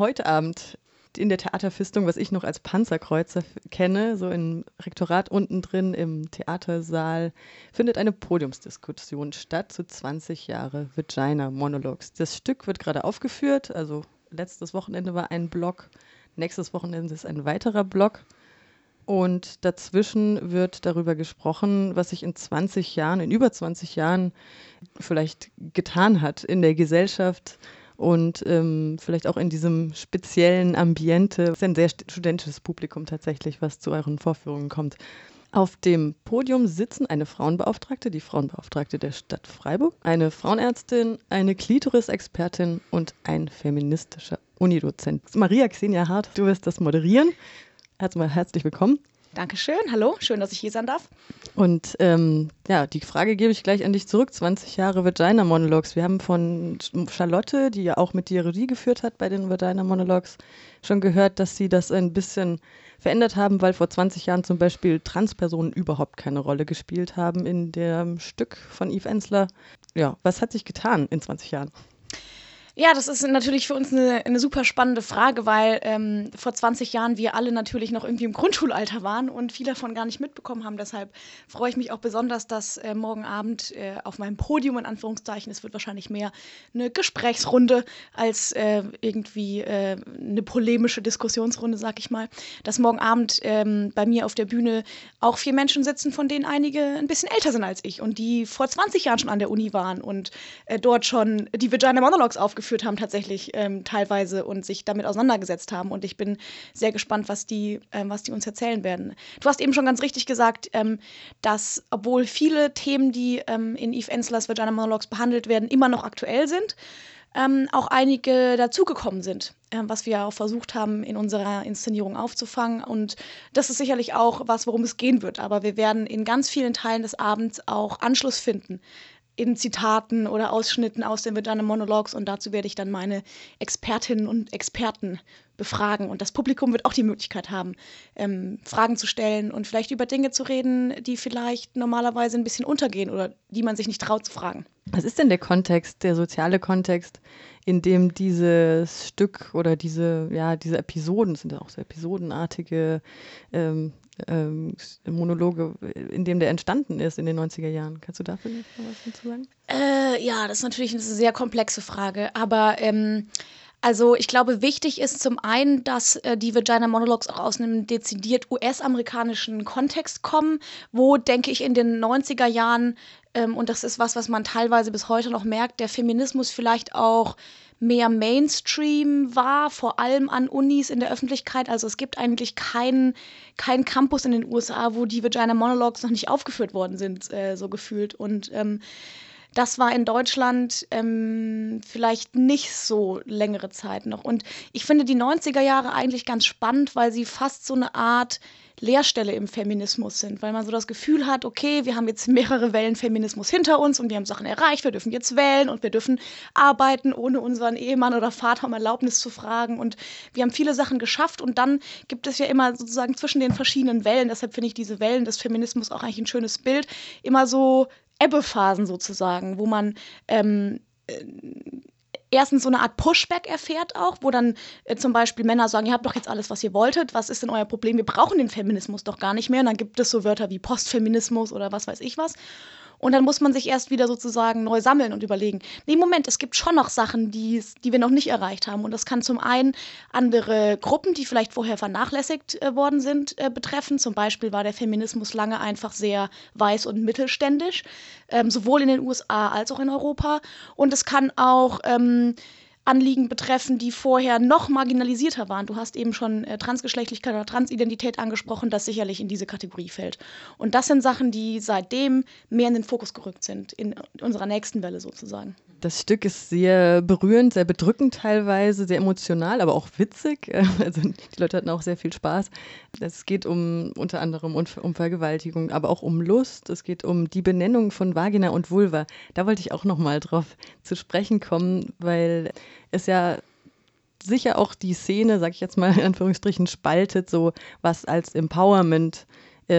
heute Abend in der Theaterfistung, was ich noch als Panzerkreuzer kenne, so im Rektorat unten drin im Theatersaal, findet eine Podiumsdiskussion statt zu 20 Jahre Vagina Monologues. Das Stück wird gerade aufgeführt, also letztes Wochenende war ein Block, nächstes Wochenende ist ein weiterer Block. Und dazwischen wird darüber gesprochen, was sich in 20 Jahren, in über 20 Jahren vielleicht getan hat in der Gesellschaft, und ähm, vielleicht auch in diesem speziellen Ambiente. Es ist ein sehr studentisches Publikum tatsächlich, was zu euren Vorführungen kommt. Auf dem Podium sitzen eine Frauenbeauftragte, die Frauenbeauftragte der Stadt Freiburg, eine Frauenärztin, eine Klitoris-Expertin und ein feministischer Unidozent. Maria Xenia Hart, du wirst das moderieren. Erstmal herzlich willkommen. Dankeschön, hallo, schön, dass ich hier sein darf. Und ähm, ja, die Frage gebe ich gleich an dich zurück. 20 Jahre Vagina Monologues. Wir haben von Charlotte, die ja auch mit dir Regie geführt hat bei den Vagina Monologues, schon gehört, dass sie das ein bisschen verändert haben, weil vor 20 Jahren zum Beispiel Transpersonen überhaupt keine Rolle gespielt haben in dem Stück von Yves Ensler. Ja, was hat sich getan in 20 Jahren? Ja, das ist natürlich für uns eine, eine super spannende Frage, weil ähm, vor 20 Jahren wir alle natürlich noch irgendwie im Grundschulalter waren und viele davon gar nicht mitbekommen haben. Deshalb freue ich mich auch besonders, dass äh, morgen Abend äh, auf meinem Podium, in Anführungszeichen, es wird wahrscheinlich mehr eine Gesprächsrunde als äh, irgendwie äh, eine polemische Diskussionsrunde, sag ich mal, dass morgen Abend ähm, bei mir auf der Bühne auch vier Menschen sitzen, von denen einige ein bisschen älter sind als ich und die vor 20 Jahren schon an der Uni waren und äh, dort schon die Vagina Monologues aufgeführt geführt haben tatsächlich ähm, teilweise und sich damit auseinandergesetzt haben. Und ich bin sehr gespannt, was die, ähm, was die uns erzählen werden. Du hast eben schon ganz richtig gesagt, ähm, dass obwohl viele Themen, die ähm, in Eve Enslers Vagina Monologues behandelt werden, immer noch aktuell sind, ähm, auch einige dazugekommen sind, was wir auch versucht haben, in unserer Inszenierung aufzufangen. Und das ist sicherlich auch was, worum es gehen wird. Aber wir werden in ganz vielen Teilen des Abends auch Anschluss finden in Zitaten oder Ausschnitten aus den Vagina Monologues und dazu werde ich dann meine Expertinnen und Experten befragen und das Publikum wird auch die Möglichkeit haben, ähm, Fragen zu stellen und vielleicht über Dinge zu reden, die vielleicht normalerweise ein bisschen untergehen oder die man sich nicht traut zu fragen. Was ist denn der Kontext, der soziale Kontext, in dem dieses Stück oder diese, ja, diese Episoden, sind ja auch so episodenartige ähm, ähm, Monologe, in dem der entstanden ist in den 90er Jahren. Kannst du da vielleicht noch was dazu sagen? Äh, ja, das ist natürlich eine sehr komplexe Frage, aber ähm, also ich glaube, wichtig ist zum einen, dass äh, die Vagina Monologues auch aus einem dezidiert US-amerikanischen Kontext kommen, wo, denke ich, in den 90er Jahren, ähm, und das ist was, was man teilweise bis heute noch merkt, der Feminismus vielleicht auch mehr Mainstream war, vor allem an Unis in der Öffentlichkeit. Also es gibt eigentlich keinen kein Campus in den USA, wo die Vagina Monologues noch nicht aufgeführt worden sind, äh, so gefühlt. Und ähm, das war in Deutschland ähm, vielleicht nicht so längere Zeit noch. Und ich finde die 90er Jahre eigentlich ganz spannend, weil sie fast so eine Art Leerstelle im Feminismus sind, weil man so das Gefühl hat, okay, wir haben jetzt mehrere Wellen Feminismus hinter uns und wir haben Sachen erreicht, wir dürfen jetzt wählen und wir dürfen arbeiten, ohne unseren Ehemann oder Vater um Erlaubnis zu fragen und wir haben viele Sachen geschafft und dann gibt es ja immer sozusagen zwischen den verschiedenen Wellen, deshalb finde ich diese Wellen des Feminismus auch eigentlich ein schönes Bild, immer so Ebbephasen sozusagen, wo man ähm, äh, erstens so eine Art Pushback erfährt auch, wo dann äh, zum Beispiel Männer sagen, ihr habt doch jetzt alles, was ihr wolltet, was ist denn euer Problem? Wir brauchen den Feminismus doch gar nicht mehr. Und dann gibt es so Wörter wie Postfeminismus oder was weiß ich was. Und dann muss man sich erst wieder sozusagen neu sammeln und überlegen, nee, Moment, es gibt schon noch Sachen, die, wir noch nicht erreicht haben. Und das kann zum einen andere Gruppen, die vielleicht vorher vernachlässigt äh, worden sind, äh, betreffen. Zum Beispiel war der Feminismus lange einfach sehr weiß und mittelständisch, ähm, sowohl in den USA als auch in Europa. Und es kann auch ähm, Anliegen betreffen, die vorher noch marginalisierter waren. Du hast eben schon äh, Transgeschlechtlichkeit oder Transidentität angesprochen, das sicherlich in diese Kategorie fällt. Und das sind Sachen, die seitdem mehr in den Fokus gerückt sind, in unserer nächsten Welle sozusagen. Das Stück ist sehr berührend, sehr bedrückend teilweise, sehr emotional, aber auch witzig. Also die Leute hatten auch sehr viel Spaß. Es geht um unter anderem um, Vergewaltigung, aber auch um Lust. Es geht um die Benennung von Vagina und Vulva. Da wollte ich auch noch mal drauf zu sprechen kommen, weil es ja sicher auch die Szene, sag ich jetzt mal in Anführungsstrichen, spaltet, so was als Empowerment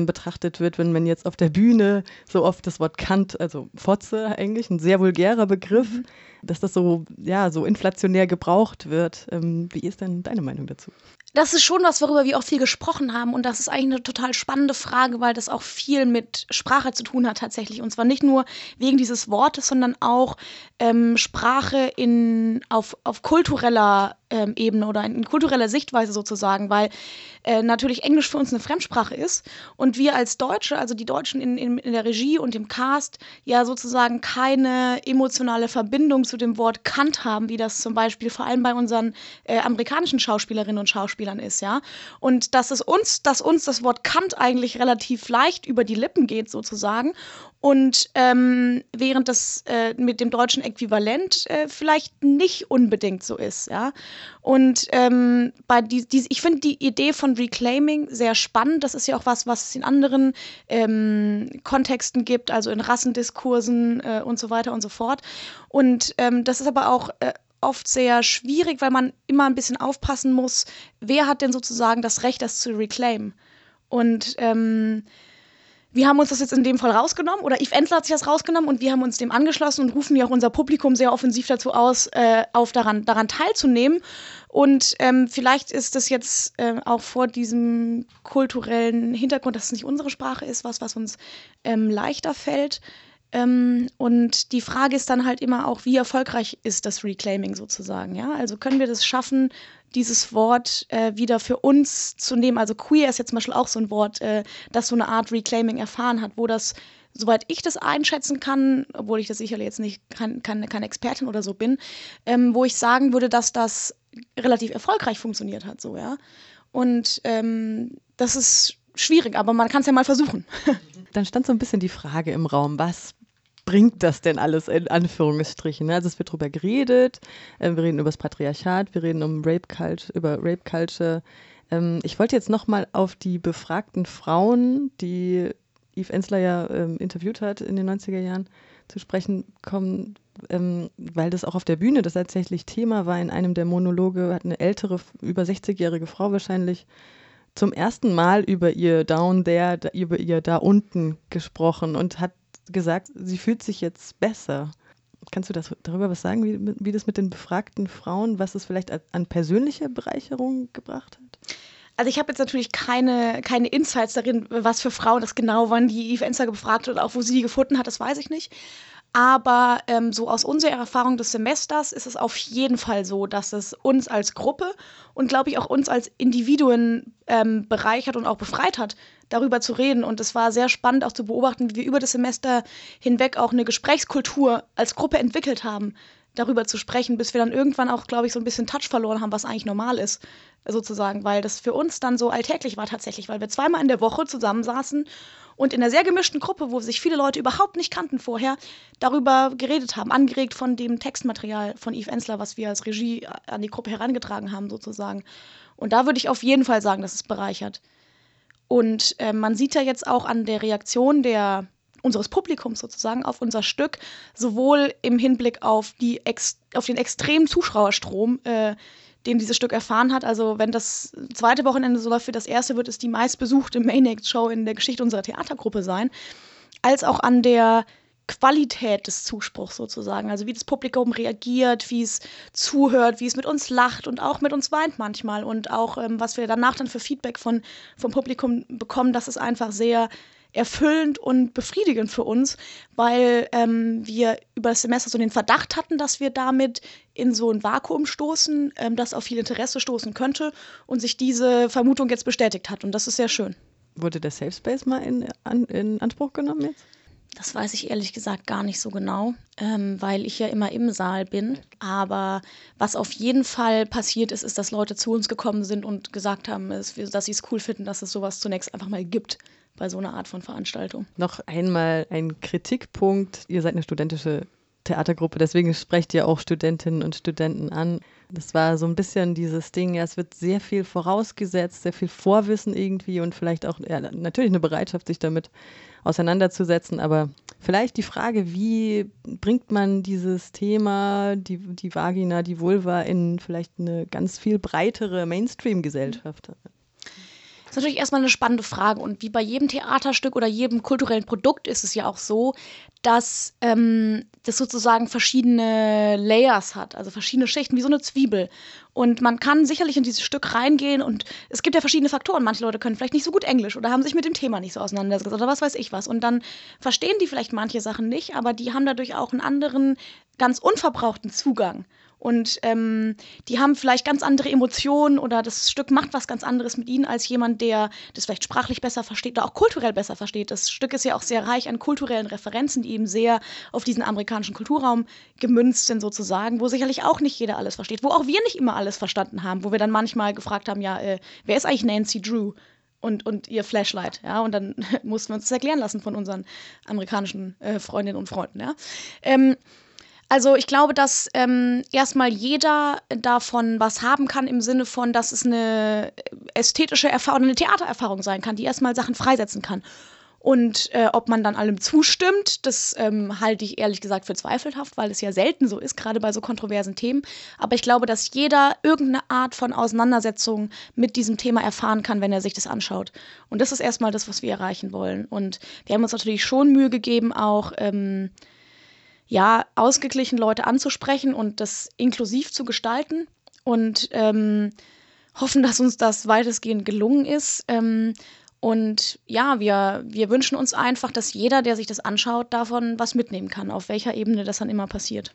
betrachtet wird, wenn man jetzt auf der Bühne so oft das Wort Kant, also Fotze eigentlich, ein sehr vulgärer Begriff, mhm. dass das so, ja, so inflationär gebraucht wird. Ähm, wie ist denn deine Meinung dazu? das ist schon was, worüber wir auch viel gesprochen haben. Und das ist eigentlich eine total spannende Frage, weil das auch viel mit Sprache zu tun hat tatsächlich. Und zwar nicht nur wegen dieses Wortes, sondern auch ähm, Sprache in, auf, auf kultureller ähm, Ebene oder in kultureller Sichtweise sozusagen, weil äh, natürlich Englisch für uns eine Fremdsprache ist und wir als Deutsche, also die Deutschen in, in, in der Regie und im Cast, ja sozusagen keine emotionale Verbindung zu dem Wort Kant haben, wie das zum Beispiel vor allem bei unseren äh, amerikanischen Schauspielerinnen und Schauspielern ist, ja. Und dass es uns, dass uns das Wort Kant eigentlich relativ leicht über die Lippen geht sozusagen und ähm, während das äh, mit dem deutschen Äquivalent äh, vielleicht nicht unbedingt so ist, ja. Und ähm, bei die, die, ich finde die Idee von Reclaiming sehr spannend. Das ist ja auch was, was es in anderen ähm, Kontexten gibt, also in Rassendiskursen äh, und so weiter und so fort. Und ähm, das ist aber auch äh, oft sehr schwierig, weil man immer ein bisschen aufpassen muss, wer hat denn sozusagen das Recht, das zu reclaimen. Und ähm, wir haben uns das jetzt in dem Fall rausgenommen oder Yves Ensler hat sich das rausgenommen und wir haben uns dem angeschlossen und rufen ja auch unser Publikum sehr offensiv dazu aus, äh, auf daran, daran teilzunehmen. Und ähm, vielleicht ist das jetzt äh, auch vor diesem kulturellen Hintergrund, dass es nicht unsere Sprache ist, was, was uns ähm, leichter fällt. Ähm, und die Frage ist dann halt immer auch, wie erfolgreich ist das Reclaiming sozusagen, ja? Also können wir das schaffen, dieses Wort äh, wieder für uns zu nehmen. Also queer ist jetzt zum Beispiel auch so ein Wort, äh, das so eine Art Reclaiming erfahren hat, wo das, soweit ich das einschätzen kann, obwohl ich das sicherlich jetzt nicht kein, keine, keine Expertin oder so bin, ähm, wo ich sagen würde, dass das relativ erfolgreich funktioniert hat, so, ja. Und ähm, das ist schwierig, aber man kann es ja mal versuchen. Dann stand so ein bisschen die Frage im Raum, was bringt das denn alles in Anführungsstrichen? Ne? Also es wird darüber geredet, äh, wir reden über das Patriarchat, wir reden um Rape Culture, über Rape Culture. Ähm, ich wollte jetzt nochmal auf die befragten Frauen, die Yves Ensler ja ähm, interviewt hat in den 90er Jahren, zu sprechen kommen, ähm, weil das auch auf der Bühne das tatsächlich Thema war. In einem der Monologe hat eine ältere, über 60-jährige Frau wahrscheinlich zum ersten Mal über ihr Down There, über ihr da unten gesprochen und hat gesagt, sie fühlt sich jetzt besser. Kannst du das, darüber was sagen, wie, wie das mit den befragten Frauen, was es vielleicht an persönlicher Bereicherung gebracht hat? Also ich habe jetzt natürlich keine, keine Insights darin, was für Frauen das genau waren, die Eve Enster befragt oder auch wo sie die gefunden hat, das weiß ich nicht. Aber ähm, so aus unserer Erfahrung des Semesters ist es auf jeden Fall so, dass es uns als Gruppe und glaube ich auch uns als Individuen ähm, bereichert und auch befreit hat, darüber zu reden. Und es war sehr spannend auch zu beobachten, wie wir über das Semester hinweg auch eine Gesprächskultur als Gruppe entwickelt haben, darüber zu sprechen, bis wir dann irgendwann auch, glaube ich, so ein bisschen Touch verloren haben, was eigentlich normal ist, sozusagen, weil das für uns dann so alltäglich war tatsächlich, weil wir zweimal in der Woche zusammensaßen und in einer sehr gemischten Gruppe, wo sich viele Leute überhaupt nicht kannten vorher, darüber geredet haben, angeregt von dem Textmaterial von Yves Ensler, was wir als Regie an die Gruppe herangetragen haben, sozusagen. Und da würde ich auf jeden Fall sagen, dass es bereichert. Und äh, man sieht ja jetzt auch an der Reaktion der unseres Publikums sozusagen auf unser Stück, sowohl im Hinblick auf, die auf den extremen Zuschauerstrom, äh, den dieses Stück erfahren hat. Also wenn das zweite Wochenende so läuft wie das erste, wird es die meistbesuchte Maniac-Show in der Geschichte unserer Theatergruppe sein, als auch an der Qualität des Zuspruchs sozusagen. Also wie das Publikum reagiert, wie es zuhört, wie es mit uns lacht und auch mit uns weint manchmal. Und auch, ähm, was wir danach dann für Feedback von, vom Publikum bekommen, das ist einfach sehr erfüllend und befriedigend für uns, weil ähm, wir über das Semester so den Verdacht hatten, dass wir damit in so ein Vakuum stoßen, ähm, das auf viel Interesse stoßen könnte und sich diese Vermutung jetzt bestätigt hat. Und das ist sehr schön. Wurde der Safe Space mal in, an, in Anspruch genommen jetzt? Das weiß ich ehrlich gesagt gar nicht so genau, ähm, weil ich ja immer im Saal bin. Aber was auf jeden Fall passiert ist, ist, dass Leute zu uns gekommen sind und gesagt haben, dass sie es cool finden, dass es sowas zunächst einfach mal gibt bei so einer Art von Veranstaltung. Noch einmal ein Kritikpunkt. Ihr seid eine studentische Theatergruppe, deswegen sprecht ihr auch Studentinnen und Studenten an. Das war so ein bisschen dieses Ding, ja, es wird sehr viel vorausgesetzt, sehr viel Vorwissen irgendwie und vielleicht auch ja, natürlich eine Bereitschaft, sich damit auseinanderzusetzen, aber vielleicht die Frage, wie bringt man dieses Thema, die, die Vagina, die Vulva in vielleicht eine ganz viel breitere Mainstream-Gesellschaft? Ist natürlich erstmal eine spannende Frage. Und wie bei jedem Theaterstück oder jedem kulturellen Produkt ist es ja auch so, dass ähm, das sozusagen verschiedene Layers hat, also verschiedene Schichten, wie so eine Zwiebel. Und man kann sicherlich in dieses Stück reingehen und es gibt ja verschiedene Faktoren. Manche Leute können vielleicht nicht so gut Englisch oder haben sich mit dem Thema nicht so auseinandergesetzt oder was weiß ich was. Und dann verstehen die vielleicht manche Sachen nicht, aber die haben dadurch auch einen anderen, ganz unverbrauchten Zugang. Und ähm, die haben vielleicht ganz andere Emotionen oder das Stück macht was ganz anderes mit ihnen als jemand, der das vielleicht sprachlich besser versteht oder auch kulturell besser versteht. Das Stück ist ja auch sehr reich an kulturellen Referenzen, die eben sehr auf diesen amerikanischen Kulturraum gemünzt sind sozusagen, wo sicherlich auch nicht jeder alles versteht, wo auch wir nicht immer alles verstanden haben, wo wir dann manchmal gefragt haben, ja, äh, wer ist eigentlich Nancy Drew? Und, und ihr Flashlight, ja, und dann mussten wir uns das erklären lassen von unseren amerikanischen äh, Freundinnen und Freunden, ja. Ähm, also ich glaube, dass ähm, erstmal jeder davon was haben kann im Sinne von, dass es eine ästhetische Erfahrung, eine Theatererfahrung sein kann, die erstmal Sachen freisetzen kann. Und äh, ob man dann allem zustimmt, das ähm, halte ich ehrlich gesagt für zweifelhaft, weil es ja selten so ist, gerade bei so kontroversen Themen. Aber ich glaube, dass jeder irgendeine Art von Auseinandersetzung mit diesem Thema erfahren kann, wenn er sich das anschaut. Und das ist erstmal das, was wir erreichen wollen. Und wir haben uns natürlich schon Mühe gegeben, auch ähm, ja, ausgeglichen Leute anzusprechen und das inklusiv zu gestalten und ähm, hoffen, dass uns das weitestgehend gelungen ist. Ähm, und ja, wir, wir wünschen uns einfach, dass jeder, der sich das anschaut, davon was mitnehmen kann, auf welcher Ebene das dann immer passiert.